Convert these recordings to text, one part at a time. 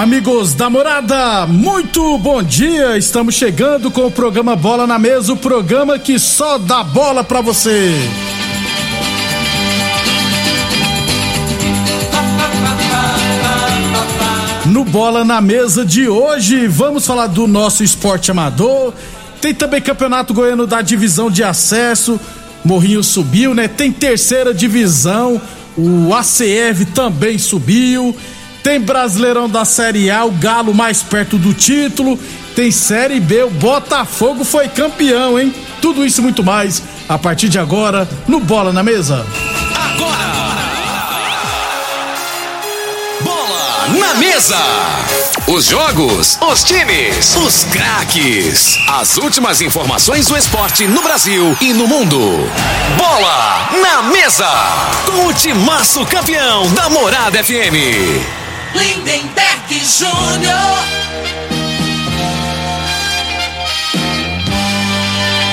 Amigos da morada, muito bom dia! Estamos chegando com o programa Bola na Mesa o programa que só dá bola pra você. No Bola na Mesa de hoje, vamos falar do nosso esporte amador. Tem também Campeonato Goiano da Divisão de Acesso. Morrinho subiu, né? Tem terceira divisão. O ACF também subiu. Tem Brasileirão da Série A, o Galo mais perto do título. Tem Série B, o Botafogo foi campeão, hein? Tudo isso e muito mais a partir de agora no Bola na Mesa. Bola na mesa. Os jogos, os times, os craques. As últimas informações do esporte no Brasil e no mundo. Bola na mesa. Com o timaço campeão da Morada FM. Lindenberg Júnior.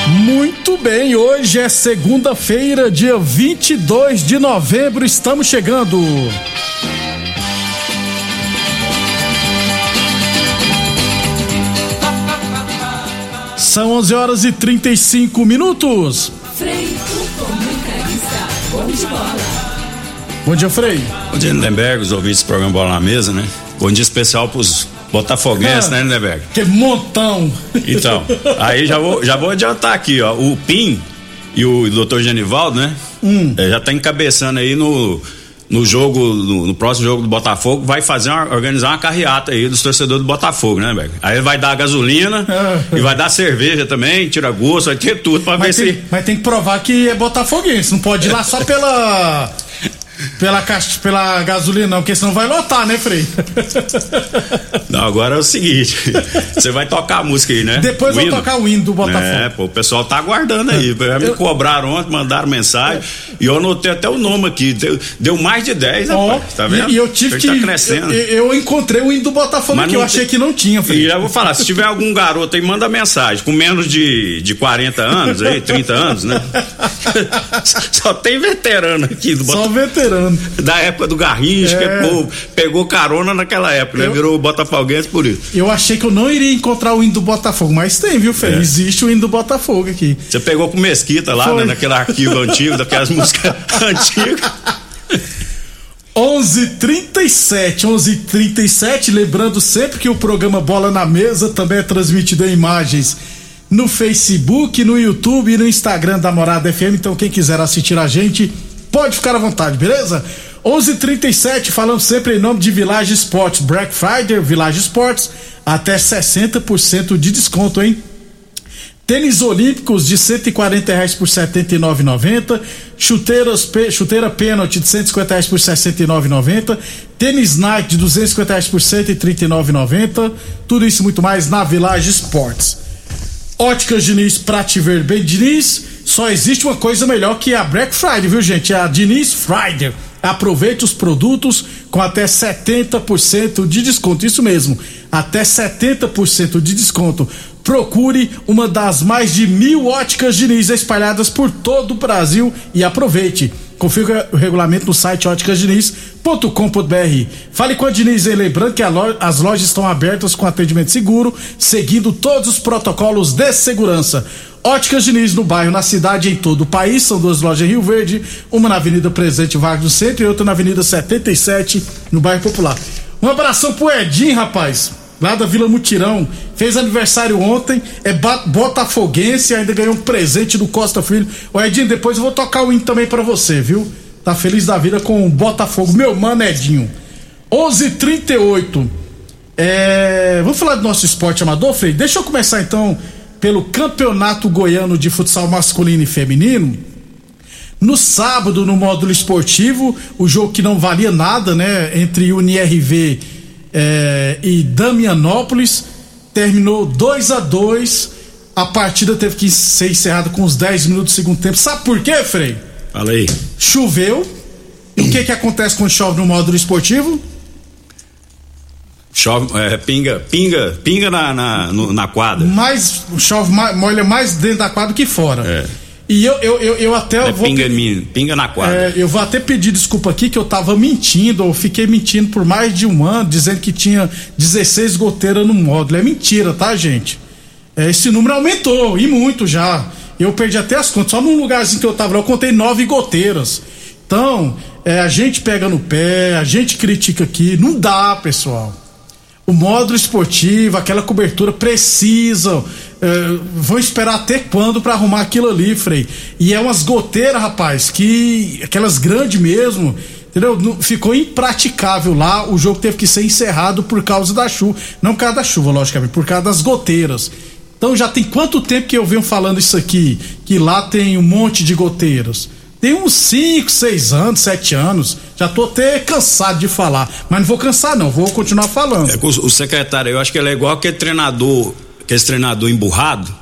Muito bem, hoje é segunda-feira, dia 22 de novembro, estamos chegando. São 11 horas e 35 minutos. Bom dia, Frei. Bom dia, Lindenberg, os ouvintes do programa Bola na Mesa, né? Bom dia especial pros botafoguenses, Ah. né, Lindenberg? Que montão. Então, aí já vou, já vou adiantar aqui, ó. O PIN e o doutor Genivaldo, né? Hum. É, já tá encabeçando aí no, no jogo, no, no próximo jogo do Botafogo, vai fazer uma, organizar uma carreata aí dos torcedores do Botafogo, né, Lindenberg? Aí vai dar gasolina Ah. e vai dar cerveja também, tira gosto, vai ter tudo pra ver Mas tem, se. mas tem que provar que é botafoguense, não pode ir lá só pela. Pela, caixa, pela gasolina, não, porque senão vai lotar, né, Frei? Não, agora é o seguinte, você vai tocar a música aí, né? Depois O eu vou tocar o hino do Botafogo. É, pô, o pessoal tá aguardando aí. Já me Eu- cobraram ontem, mandaram mensagem. E eu anotei até o nome aqui. Deu, deu mais de 10, Ó, rapaz. Tá vendo? E, e eu tive que. Tá crescendo. Eu, eu encontrei o hino do Botafogo Mas não eu achei tem- que não tinha, E Frei. já vou falar, se tiver algum garoto aí, manda mensagem. Com menos de, de 40 anos, aí, 30 anos, né? Só tem veterano aqui do Só Botafogo. Veterano. Da época do Garrincha, É. pô, pegou carona naquela época, né? Eu- Virou Botafoguense por isso. Eu achei que eu não iria encontrar o hino do Botafogo, mas tem, viu, Frei? É. Existe o hino do Botafogo aqui. Você pegou com Mesquita lá, Foi. né, naquele arquivo antigo, daquelas músicas antigas. 11:37, 11:37, lembrando sempre que o programa Bola na Mesa também é transmitido em imagens no Facebook, no YouTube e no Instagram da Morada FM. Então quem quiser assistir a gente pode ficar à vontade, beleza? 11:37, falando sempre em nome de Village Sports, Black Friday, Village Sports, até 60% de desconto, hein? Tênis olímpicos de 140 reais por 79,90. Chuteiras, chuteira pênalti de 150 reais por 69,90. Tênis Nike de 250 reais por 139,90. Tudo isso e muito mais na Village Sports. Óticas Diniz pra ver bem, Diniz. Só existe uma coisa melhor que a Black Friday, viu gente? É a Diniz Friday. Aproveite os produtos com até 70% de desconto. Isso mesmo, até 70% de desconto. Procure uma das mais de mil óticas Diniz espalhadas por todo o Brasil e aproveite. Confira o regulamento no site óticasdiniz.com.br. Fale com a Diniz e lembrando que as lojas estão abertas com atendimento seguro, seguindo todos os protocolos de segurança. Óticas Diniz no bairro, na cidade em todo o país. São duas lojas em Rio Verde, uma na Avenida Presidente Vargas do Centro e outra na Avenida 77, no bairro Popular. Um abração pro Edinho, rapaz lá da Vila Mutirão. Fez aniversário ontem, é botafoguense, ainda ganhou um presente do Costa Filho. O Edinho, depois eu vou tocar o hino também para você, viu? Tá feliz da vida com o Botafogo. Meu mano Edinho. 11:38. É, vamos falar do nosso esporte amador, Frei? Deixa eu começar então pelo Campeonato Goiano de Futsal Masculino e Feminino. No sábado, no módulo esportivo, o jogo que não valia nada, né? Entre UniRV é, e Damianópolis. Terminou 2 a 2 A partida teve que ser encerrada com os 10 minutos do segundo tempo. Sabe por quê, Frei? Fala aí. Choveu. E o que que acontece quando chove no módulo esportivo? Chove, é, pinga, pinga, pinga na, na, no, na quadra. Mais, chove, mais, molha mais dentro da quadra que fora. É. E eu, eu, eu, eu até. É vou pinga, minha, pinga na quadra. É, eu vou até pedir desculpa aqui que eu tava mentindo, eu fiquei mentindo por mais de um ano, dizendo que tinha 16 goteiras no módulo. É mentira, tá, gente? É, esse número aumentou, e muito já. Eu perdi até as contas. Só num lugarzinho que eu tava lá, eu contei nove goteiras. Então, é, a gente pega no pé, a gente critica aqui. Não dá, pessoal. O módulo esportivo, aquela cobertura precisa. é, vão esperar até quando para arrumar aquilo ali, Frei? E é umas goteiras, rapaz, que. aquelas grandes mesmo. Entendeu? Ficou impraticável lá. O jogo teve que ser encerrado por causa da chuva. Não por causa da chuva, logicamente, por causa das goteiras. Então já tem quanto tempo que eu venho falando isso aqui? Que lá tem um monte de goteiras. Tem uns 5, 6 anos, 7 anos. Já tô até cansado de falar. Mas não vou cansar, não. Vou continuar falando. É o, o secretário, eu acho que ele é igual aquele treinador, aquele treinador emburrado.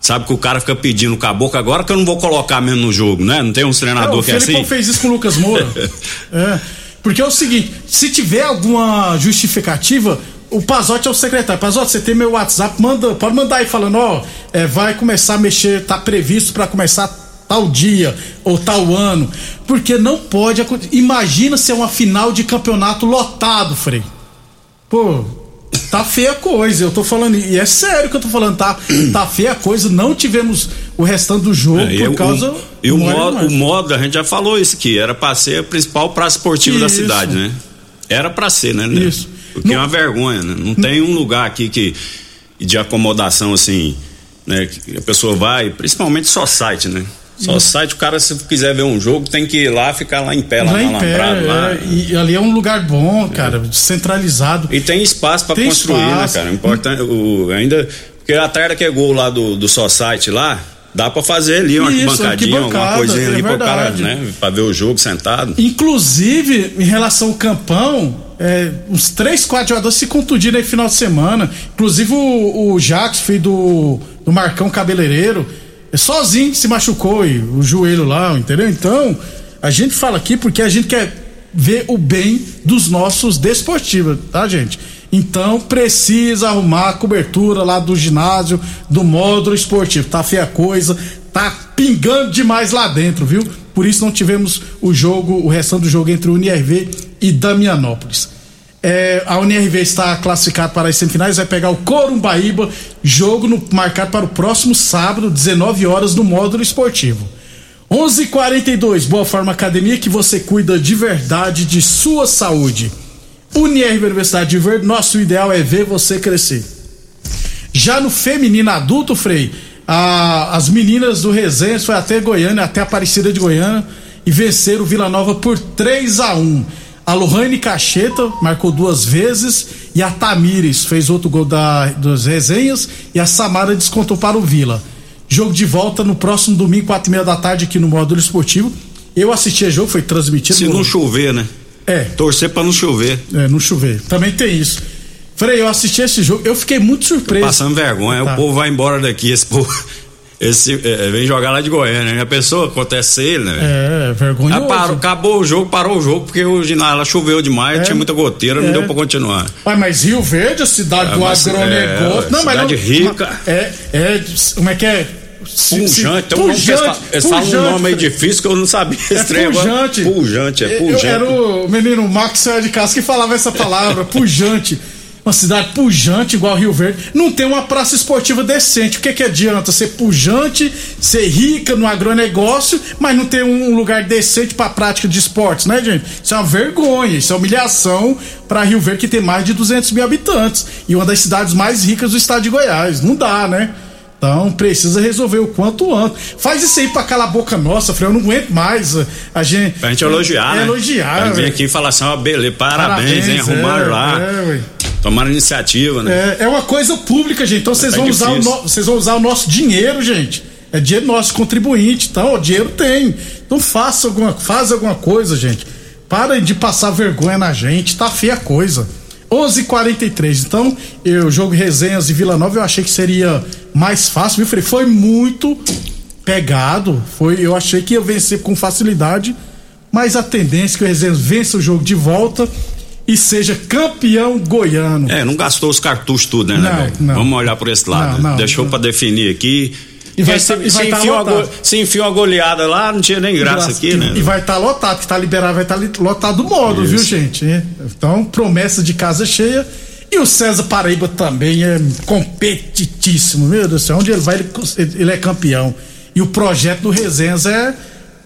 Sabe que o cara fica pedindo caboclo agora que eu não vou colocar mesmo no jogo, né? Não tem uns É, treinador o que é assim? fez isso com o Lucas Moura. é. Porque é o seguinte: se tiver alguma justificativa, o Pazotti é o secretário. Pazotti, você tem meu WhatsApp, manda, pode mandar aí falando, ó, é, vai começar a mexer, tá previsto para começar tal dia ou tal ano. Porque não pode acontecer. Imagina se é uma final de campeonato lotado, Frei. Pô, tá feia a coisa, eu tô falando, e é sério que eu tô falando, tá, tá feia a coisa, não tivemos o restante do jogo É, por causa. e o modo, o modo, a gente já falou isso aqui, era pra ser a principal praça esportiva da Isso. cidade, né? Era pra ser, né? né? Isso. Porque Não- é uma vergonha, né? Não tem um lugar aqui que de acomodação assim, né? Que a pessoa vai, principalmente só site, né? Só site, o cara se quiser ver um jogo tem que ir lá, ficar lá em pé, lá, Lá pé, alambrado, lá. é, e ali é um lugar bom, cara, centralizado. E tem espaço pra Tem construir, espaço. né, cara? Importante, o, ainda. Porque atrás daquele gol lá do, do Society lá, dá pra fazer ali uma Isso, arquibancadinha, alguma coisinha é ali pro cara, né? Pra ver o jogo sentado. Inclusive, em relação ao campão, é, uns três, quatro jogadores se contundiram aí final de semana. Inclusive o, o Jax, filho do, do Marcão Cabeleireiro, é sozinho se machucou e o joelho lá, entendeu? Então, a gente fala aqui porque a gente quer ver o bem dos nossos desportivos, tá, gente? Então precisa arrumar a cobertura lá do ginásio, do módulo esportivo. Tá feia coisa, tá pingando demais lá dentro, viu? Por isso não tivemos o jogo, o restante do jogo entre o UNIRV e Damianópolis. É, a UNIRV está classificada para as semifinais, vai pegar o Corumbaíba, jogo no- marcado para o próximo sábado, 19 horas, no módulo esportivo. 11:42 Boa Forma Academia que você cuida de verdade de sua saúde. Unirv Universidade de Verde, nosso ideal é ver você crescer. Já no feminino adulto, Frei, a- as meninas do Resenhas foi até Goiânia, até Aparecida de Goiânia e venceram o Vila Nova por 3 a 1 A Lohane Cacheta marcou duas vezes e a Tamires fez outro gol da, dos Resenhas e a Samara descontou para o Vila. Jogo de volta no próximo domingo, quatro e meia da tarde, aqui no módulo esportivo. Eu assisti a jogo, foi transmitido. Se no- não chover, né? É, Torcer pra não chover. é, não chover. Também tem isso. Frei, eu assisti esse jogo, eu fiquei muito surpreso. Passando vergonha. Tá. O povo vai embora daqui. Esse povo. Esse, é, vem jogar lá de Goiânia. né? A pessoa acontece ele, né? velho? É, vergonhoso. Ah, parou, acabou o jogo, parou o jogo, porque o ginásio choveu demais, É. tinha muita goteira, É. não deu pra continuar. Ué, mas Rio Verde, a cidade É, do mas- agronegócio. é, não, mas cidade não, rica. É, é. Como é que é? Pujante, tem um nome falam um nome aí difícil que eu não sabia. É esse trem agora. pujante. Pujante, é Eu- pujante. Era o menino Max de casa que falava essa palavra, pujante. Uma cidade pujante igual Rio Verde. Não tem uma praça esportiva decente. O que, que adianta ser pujante, ser rica no agronegócio, mas não ter um lugar decente para prática de esportes, né, gente? Isso é uma vergonha, isso é humilhação para Rio Verde, que tem mais de 200 mil habitantes e uma das cidades mais ricas do estado de Goiás. Não dá, né? Então precisa resolver o quanto antes. Faz isso aí pra calar a boca nossa, Frei. Eu não aguento mais. A gente. Pra gente elogiar, é, né? Elogiar. Pra gente vir aqui e falar assim, ó, beleza, parabéns, Parabéns, hein? Arrumaram é, lá. é. Tomaram iniciativa, né? É, é uma coisa pública, gente. Então vocês Tá vão, usar o no- vocês vão usar o nosso dinheiro, gente. É dinheiro nosso contribuinte. Então, o dinheiro tem. Então faça alguma, faz alguma coisa, gente. Para de passar vergonha na gente. Tá feia a coisa. 11:43. Então, eu jogo resenhas de Vila Nova. Eu achei que seria mais fácil, viu, Frei? Foi muito pegado. Foi, eu achei que ia vencer com facilidade. Mas a tendência é que o Resenhas vença o jogo de volta e seja campeão goiano. É, não gastou os cartuchos tudo, né, Não, né, não. Vamos olhar por esse lado. Não, não, Deixou pra definir aqui. E vai tá- e vai tá enfiou go- se enfiou uma goleada lá, não tinha nem graça aqui, e, né? E vai estar lotado, que tá liberado, vai estar lotado do viu, Isso. gente? É. Então, promessa de casa cheia. E o César Paraíba também é competitíssimo, meu Deus do céu. Onde ele vai, ele, ele é campeão. E o projeto do Resenhas é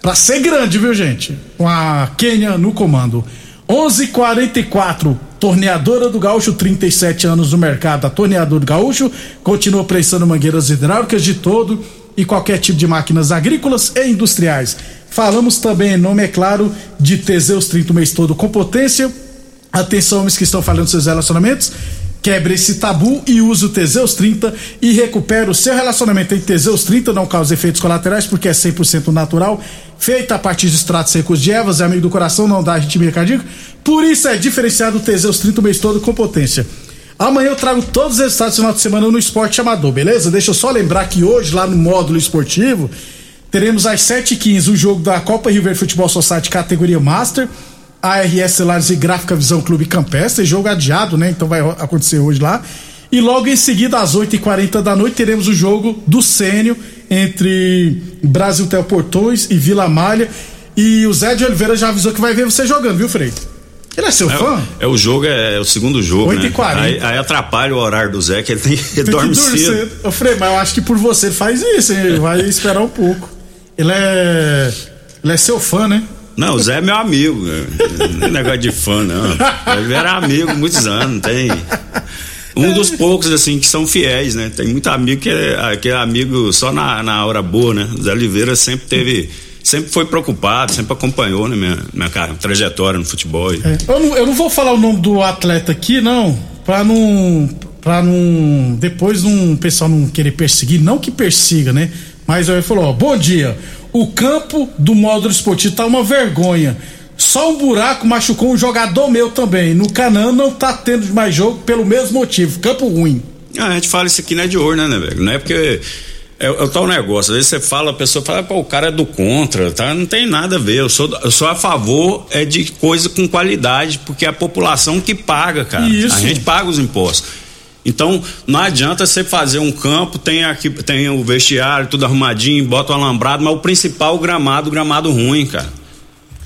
pra ser grande, viu, gente? Com a Quênia no comando. 11:44 Torneadora do Gaúcho, 37 anos no mercado. A Torneadora do Gaúcho continua prestando mangueiras hidráulicas de todo e qualquer tipo de máquinas agrícolas e industriais. Falamos também, em nome é claro, de Teseus 30 o mês todo com potência. Atenção, homens que estão falando seus relacionamentos. Quebre esse tabu e use o Teseus 30 e recupere o seu relacionamento. Em Teseus 30 não causa efeitos colaterais porque é 100% natural, feita a partir de extratos secos de ervas, é amigo do coração, não dá arritmia cardíaca. Por isso é diferenciado o Teseus 30 o mês todo com potência. Amanhã eu trago todos os resultados do final de semana no Esporte Amador, beleza? Deixa eu só lembrar que hoje, lá no módulo esportivo, teremos às 7h15 o jogo da Copa Rio Verde Futebol Society categoria Master. ARS Celulares e Gráfica Visão Clube Campestre, jogo adiado, né? Então vai acontecer hoje lá. E logo em seguida, às 8h40 da noite, teremos o jogo do Sênio entre Brasil Portões e Vila Malha. E o Zé de Oliveira já avisou que vai ver você jogando, viu, Frei? Ele é seu fã? É, é o jogo, é, o segundo jogo, 8h40. né? Aí, aí atrapalha o horário do Zé, que ele, tem, ele Tem que dorme dormir cedo. Ô, Frei, mas eu acho que por você ele faz isso, hein? Ele vai esperar um pouco. Ele é. Ele é seu fã, né? Não, o Zé é meu amigo. Não é negócio de fã, não. Ele era amigo muitos anos, tem. Um dos poucos, assim, que são fiéis, né? Tem muito amigo que é, que é amigo só na, na hora boa, né? O Zé Oliveira sempre teve. Sempre foi preocupado, sempre acompanhou né, minha, minha cara- trajetória no futebol. É, Eu não, eu não vou falar o nome do atleta aqui, não, pra não. pra não. depois o pessoal não querer perseguir, não que persiga, né? Mas aí falou: ó, bom dia. O campo do módulo esportivo tá uma vergonha. Só um buraco machucou um jogador meu também. No Canã não tá tendo mais jogo pelo mesmo motivo. Campo ruim. Ah, a gente fala isso aqui não é de ouro, né, né, velho? Não é porque. É, é o tal negócio, às vezes você fala, a pessoa fala, pô, o cara é do contra, tá? Não tem nada a ver. Eu sou, eu sou a favor é de coisa com qualidade, porque é a população que paga, cara. Isso. A gente paga os impostos. Então, não adianta você fazer um campo, tem aqui, tem o vestiário, tudo arrumadinho, bota o alambrado, mas o principal o gramado, o gramado ruim, cara.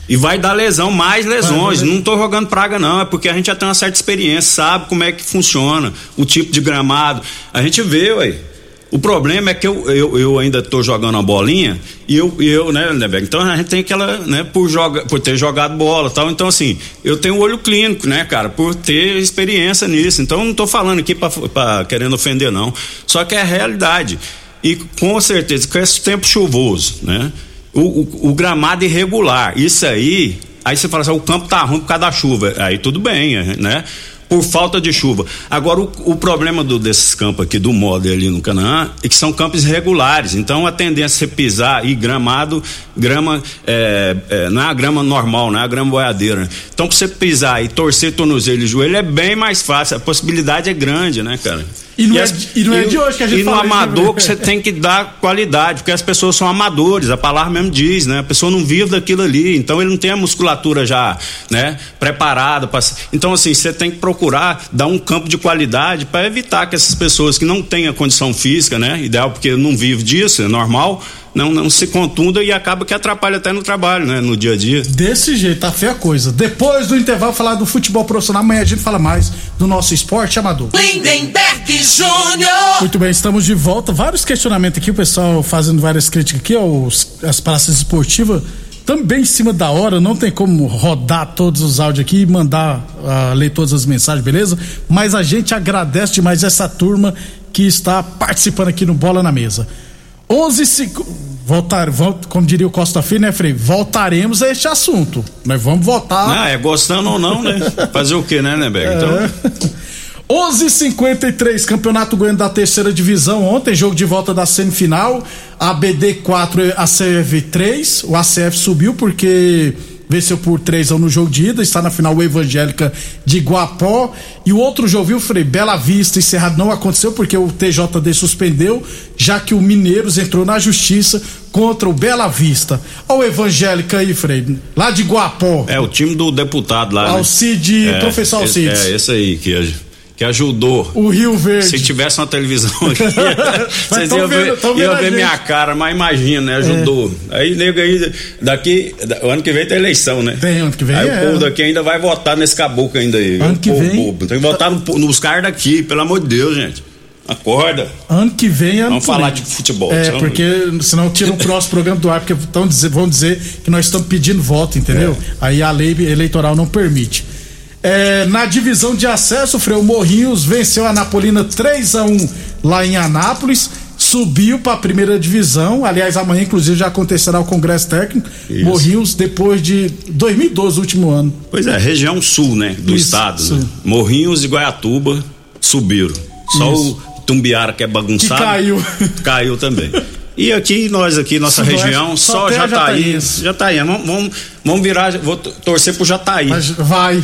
E vai dar lesão, mais lesões. Não tô jogando praga, não. É porque a gente já tem uma certa experiência, sabe como é que funciona, o tipo de gramado. A gente vê, ué. O problema é que eu, eu, eu ainda tô jogando a bolinha e eu, eu né, Lindeberg? Então a gente tem aquela, né, por, joga, por ter jogado bola tal. Então, assim, eu tenho olho clínico, né, cara, por ter experiência nisso. Então, não tô falando aqui pra querendo ofender, não. Só que é a realidade. E com certeza, com esse tempo chuvoso, né? O, o, o gramado irregular, isso aí, aí você fala assim, o campo tá ruim por causa da chuva, aí tudo bem, né? Por falta de chuva. Agora, o, o problema do, desses campos aqui, do modo ali no Canaã, é que são campos irregulares, então a tendência é pisar e gramado, grama, é, é, não é a grama normal, não é a grama boiadeira. né? Então, pra você pisar e torcer tornozelo e joelho é bem mais fácil, a possibilidade é grande, né, cara? E não, é, as- e não é e de hoje que a gente E no fala isso, né? amador que você tem que dar qualidade, porque as pessoas são amadores, a palavra mesmo diz, né? A pessoa não vive daquilo ali, então ele não tem a musculatura já, né, preparada para Então assim, você tem que procurar dar um campo de qualidade para evitar que essas pessoas que não têm a condição física, né, ideal porque não vive disso, é normal, não não se contunda e acaba que atrapalha até no trabalho, né, no dia a dia. Desse jeito, tá feia a coisa. Depois do intervalo, falar do futebol profissional. Amanhã a gente fala mais do nosso esporte amador. Lindenberg Júnior. Muito bem, estamos de volta. Vários questionamentos aqui, o pessoal fazendo várias críticas aqui aos, às praças esportivas. Também em cima da hora, não tem como rodar todos os áudios aqui e mandar ah, ler todas as mensagens, beleza? Mas a gente agradece demais essa turma que está participando aqui no Bola na Mesa. 11 seg- voltar, volt, como diria o Costa Filho, né, Frei? Voltaremos a este assunto. Nós vamos votar. Ah, é gostando ou não, né? Fazer o quê, né, Neberg? É. Então, 11:53 Campeonato Goiano da Terceira Divisão ontem, jogo de volta da semifinal. ABD 4, ACF 3. O ACF subiu porque venceu por 3 a 1 no jogo de ida, está na final o Evangélica de Guapó. E o outro jogo, viu, Frei? Bela Vista e Cerrado não aconteceu porque o TJD suspendeu, já que o Mineiros entrou na justiça contra o Bela Vista. Olha o Evangélica aí, Frei, lá de Guapó. é o time do deputado lá, né? Alcide, É, professor esse- Alcides. É, esse aí que, que ajudou. O Rio Verde. Se tivesse uma televisão aqui, vocês iam ver, vendo iam ver. É. minha cara, mas imagina, né? Ajudou. Aí, nego aí, daqui, da- o ano que vem tem eleição, né? Tem, ano que vem Aí é. o povo daqui ainda vai votar nesse caboclo ainda aí. Ano que vem- bobo. Tem que votar no- nos caras daqui, pelo amor de Deus, gente. Acorda. Ano que vem é Vamos falar de futebol. É, porque senão tira o próximo programa do ar, porque tão dizer, vão dizer que nós estamos pedindo voto, entendeu? É. Aí a lei eleitoral não permite. É, na divisão de acesso, o Freu Morrinhos venceu a Napolina 3 a 1 lá em Anápolis, subiu para a primeira divisão. Aliás, amanhã, inclusive, já acontecerá o Congresso Técnico. Isso. Morrinhos, depois de 2012, último ano. Pois é, região sul, né? Do Isso, estado. Né? Morrinhos e Guaiatuba subiram. Só Isso. o Tumbiara que é bagunçado. Que caiu. Caiu também. E aqui, nós aqui, nossa Sudoeste, região, só só Jataí. Jataí. Vamos, vamos, vamos virar, vou torcer pro Jataí. Mas vai.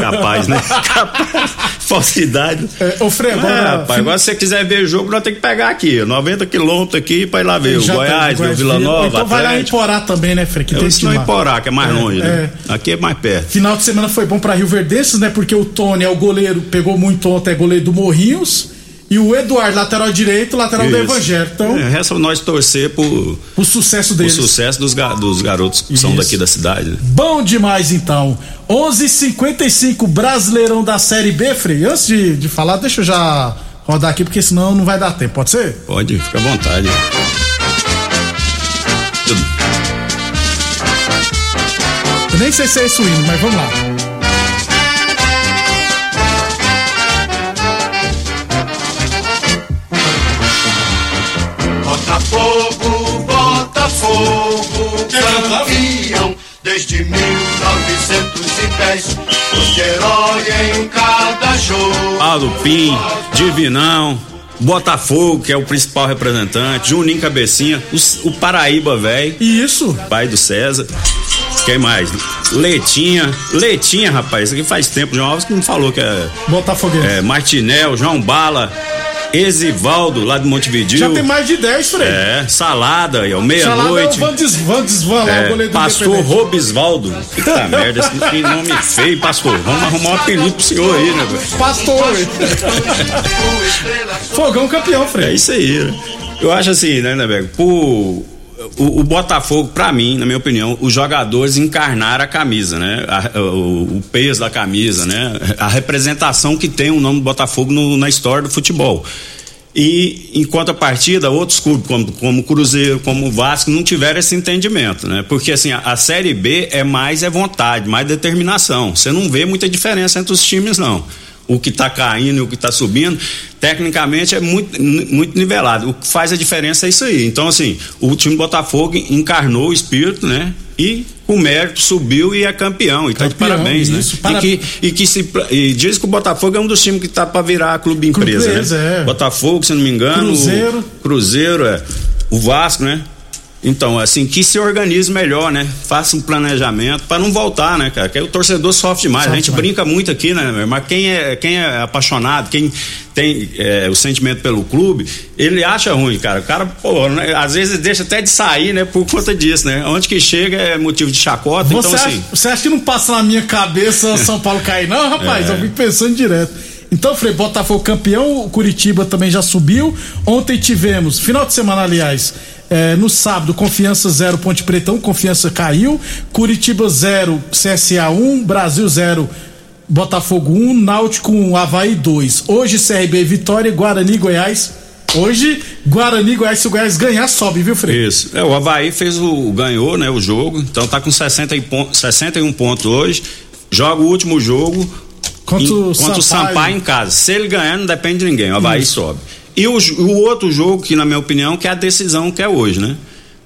Capaz, né? Capaz. Falsidade. É, ô, Frei, agora- É, rapaz, agora se você quiser ver o jogo, nós temos que pegar aqui, ó, 90 quilômetros aqui pra ir lá ver. O Goiás, o Vila. Nova, Então vai lá em Atlético. Porá também, né, Frei? Que Eu tem time em. Porá, que é mais É, longe, né? é. Aqui é mais perto. Final de semana foi bom pra Rio Verdenses, né? Porque o Tony é o goleiro, pegou muito ontem, é goleiro do Morrinhos. E o Eduardo, lateral direito, lateral do Isso. Evangelho. Então, É, resta nós torcer por, o sucesso o deles. sucesso dos, ga- dos garotos que são Isso. daqui da cidade. Bom demais, então. 11:55 Brasileirão da Série B, Frei. Antes de, de falar, deixa eu já rodar aqui, porque senão não vai dar tempo. Pode ser? Pode, fica à vontade. Eu nem sei se é isso indo, mas vamos lá. Campeão desde 1910. Os herói em cada jogo. Aldo Pim, Divinão, Botafogo, que é o principal representante, Juninho Cabecinha, os- o, Paraíba, velho, isso? pai do César. Quem mais? Letinha, Letinha, rapaz, isso aqui faz tempo, João Alves que me falou que é, Botafoguense. é Martinel, João Bala, Exivaldo, lá de Montevideo. Já tem mais de 10, Frei. É, Salada, aí, ó, Salada é o meia-noite. Van Desvan, Desvan lá, o É, goleiro do pastor. Robisvaldo. Puta merda, esse nome feio, pastor. Vamos arrumar um apelido pro senhor aí, né, velho? Pastor. Fogão campeão, É Frei. isso aí. né? Eu acho assim, né, Neberg? Por. O, o Botafogo, pra mim, na minha opinião, os jogadores encarnaram a camisa, né? A- o, o peso da camisa, né? A representação que tem o nome do Botafogo no- na história do futebol. E, em contrapartida, outros clubes, como, como Cruzeiro, como Vasco, não tiveram esse entendimento, né? Porque, assim, a, a Série B é mais é vontade, mais determinação. Você não vê muita diferença entre os times, não. O que está caindo e o que está subindo, tecnicamente é muito, muito nivelado. O que faz a diferença é isso aí. Então, assim, o time do Botafogo encarnou o espírito, né? E com mérito subiu e é campeão. E tá de Campeão, parabéns, isso, né? para- E, que, e que se. E diz que o Botafogo é um dos times que tá para virar clube empresa, empresa, né? é. Botafogo, se não me engano. Cruzeiro. o Cruzeiro, é. O Vasco, né? Então, assim, que se organize melhor, né? Faça um planejamento para não voltar, né, cara? Que o torcedor sofre demais. Sofre a gente demais. brinca muito aqui, né? Mas quem é, quem é apaixonado, quem tem é, o sentimento pelo clube, ele acha ruim, cara. O cara, pô, né? às vezes deixa até de sair, né? Por conta disso, né? Onde que chega é motivo de chacota. Você, então, acha, assim... você acha que não passa na minha cabeça São Paulo cair? Não, rapaz, é. eu fico pensando direto. Então, Frei, Botafogo campeão, o Curitiba também já subiu. Ontem tivemos, final de semana, aliás, é, no sábado, Confiança 0, Ponte Pretão, Confiança caiu. Curitiba 0, CSA 1, Brasil 0, Botafogo 1, Náutico 1, Havaí 2. Hoje, CRB Vitória, Guarani Goiás. Hoje, Guarani Goiás, se o Goiás ganhar, sobe, viu, Frei? Isso. É, o Havaí fez o. ganhou, né, o jogo. Então tá com 60 e 61 pontos hoje. Joga o último jogo. Contra, o, contra Sampaio. o Sampaio em casa. Se ele ganhar, não depende de ninguém. O Havaí Isso. sobe. E o, o outro jogo, que na minha opinião, que é a decisão que é hoje, né?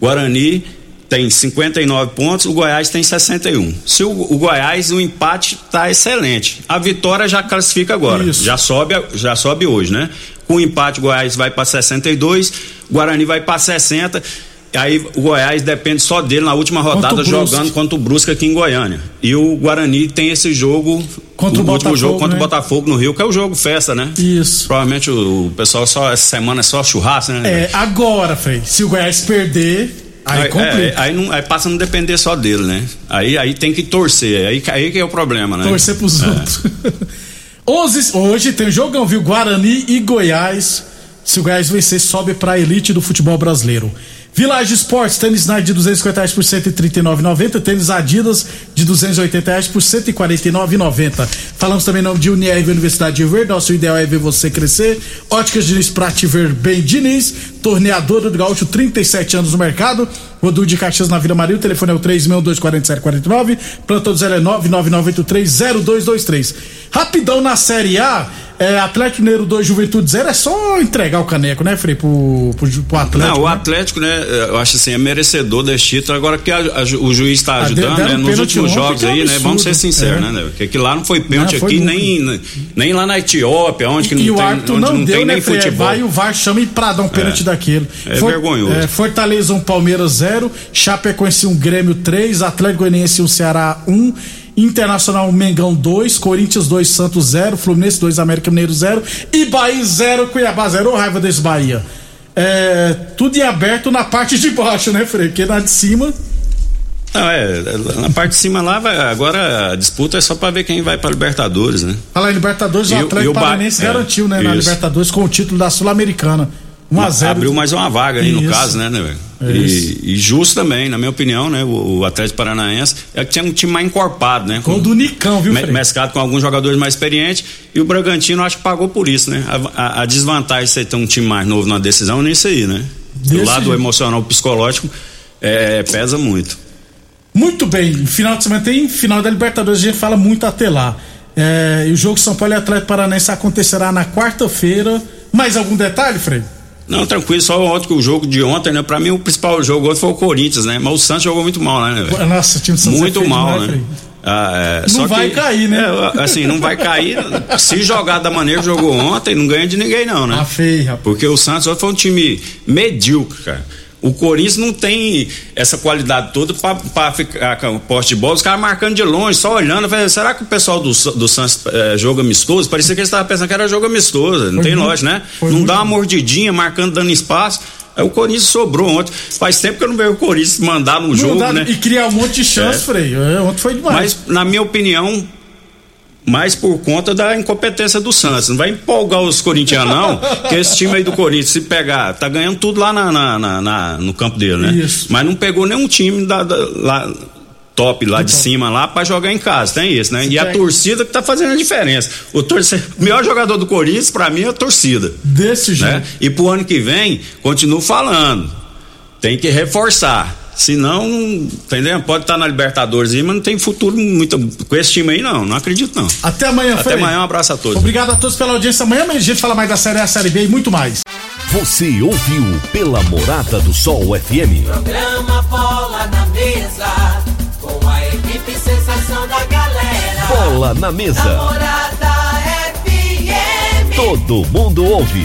Guarani tem 59 pontos, o Goiás tem 61. Se o, o Goiás, o empate está excelente. A vitória já classifica agora. Isso. Já sobe, já sobe hoje, né? Com o empate, o Goiás vai para 62, Guarani vai para 60. Aí o Goiás depende só dele na última rodada jogando contra o Brusque aqui em Goiânia. E o Guarani tem esse jogo contra o, o último jogo contra né? o Botafogo no Rio, que é o jogo festa, né? Isso. Provavelmente o, o pessoal só essa semana é só churrasco, né? É, agora, Frei, se o Goiás perder, Aí, aí, é, aí, não, aí, passa a não depender só dele, né? Aí, aí tem que torcer, aí, aí que é o problema, né? Torcer pros é. outros. 11, hoje tem jogão, viu? Guarani e Goiás. Se o Goiás vencer, sobe pra elite do futebol brasileiro. Village Sports, tênis Nike de 250 reais por 139,90. Tênis Adidas de 280 reais por 149,90. Falamos também em nome de Unirv Universidade de Verde. Nosso ideal é ver você crescer. Óticas Diniz Prate Bem Diniz. Torneadora do Gaúcho, 37 anos no mercado. Rodul de Caxias na Vila Maria. O telefone é o 3624749. Plantão do 09 99830223. Rapidão na Série A é, Atlético Mineiro 2, Juventude 0, é só entregar o caneco, né, Frei, pro, pro, pro Atlético. Não, o né? Atlético, né, eu acho assim, é merecedor desse título, agora que a, a, o juiz está ah, ajudando, né, nos últimos jogos aí, né, vamos ser sinceros, é. né, porque aqui lá não foi pênalti não, aqui, nem, nem lá na Etiópia, onde que e, não, tem, onde não, não deu, tem né, nem Frei, futebol. Vai o VAR chama e pra dar um pênalti é, daquele. É For, vergonhoso. É, Fortaleza 1, Palmeiras 0, Chapecoense 1, Grêmio 3, Atlético Goianiense 1, Ceará 1, Internacional Mengão 2, Corinthians 2, Santos 0, Fluminense 2, América Mineiro 0 e Bahia 0, Cuiabá 0. Ô raiva desse Bahia. É, tudo em aberto na parte de baixo, né, Frei? Porque na de cima. Não, é, na parte de cima lá, vai, agora a disputa é só pra ver quem vai pra Libertadores, né? Fala Libertadores, o Atlético Paranaense garantiu, né, na Libertadores com o título da Sul-Americana. 1 a 0 Abriu mais uma vaga aí, Isso. no caso, né, né, velho? E, e, justo também, na minha opinião, né? O, o Atlético Paranaense é que tinha um time mais encorpado, né? Com o do Nicão, viu, me, Mescado com alguns jogadores mais experientes. E o Bragantino acho que pagou por isso, né? A, a, a desvantagem de você ter um time mais novo na decisão é isso aí, né? Desse do lado jeito. emocional psicológico é, pesa muito. Muito bem, final de semana tem final da Libertadores, a gente fala muito até lá. É, e o jogo São Paulo e Atlético Paranaense acontecerá na quarta-feira. Mais algum detalhe, Frei? Não, tranquilo, só ontem, o jogo de ontem, né? Pra mim o principal jogo ontem foi o Corinthians, né? Mas o Santos jogou muito mal, né? Véio? Nossa, o time do Santos Muito é mal, né? Ah, é, não vai que, cair, né? É, assim, não vai cair. se jogar da maneira que jogou ontem, não ganha de ninguém, não, né? Ah, feio, rapaz. Porque o Santos foi um time medíocre, cara. O Corinthians não tem essa qualidade toda para ficar com o poste de bola, os caras marcando de longe, só olhando. Falei, será que o pessoal do, do Santos é, joga amistoso? Parecia que eles estavam pensando que era jogo amistoso. Não foi tem lógica, né? Não muito. dá uma mordidinha, marcando, dando espaço. Aí o Corinthians sobrou ontem. Faz tempo que eu não vejo o Corinthians mandar no jogo, né? E criar um monte de chance, é. Frei. É, ontem foi demais. Mas, na minha opinião, mas por conta da incompetência do Santos. Não vai empolgar os corintianos, não, que esse time aí do Corinthians, se pegar, tá ganhando tudo lá na, na, na, na no campo dele, né? Isso. Mas não pegou nenhum time da, da lá, top lá de cima lá para jogar em casa, tem isso, né? e a torcida que tá fazendo a diferença. O torcedor, melhor jogador do Corinthians para mim é a torcida. Desse né? jeito. Né? E pro ano que vem, continuo falando, tem que reforçar. Senão, entendeu? Pode estar na Libertadores aí, mas não tem futuro muito com esse time aí, não. Não acredito, não. Até amanhã, Até amanhã, um abraço a todos. Obrigado a todos pela audiência. Amanhã a gente fala mais da Série A, Série B e muito mais. Você ouviu pela Morada do Sol FM. Programa Bola na Mesa, com a equipe sensação da galera. Bola na Mesa. Morada FM. Todo mundo ouve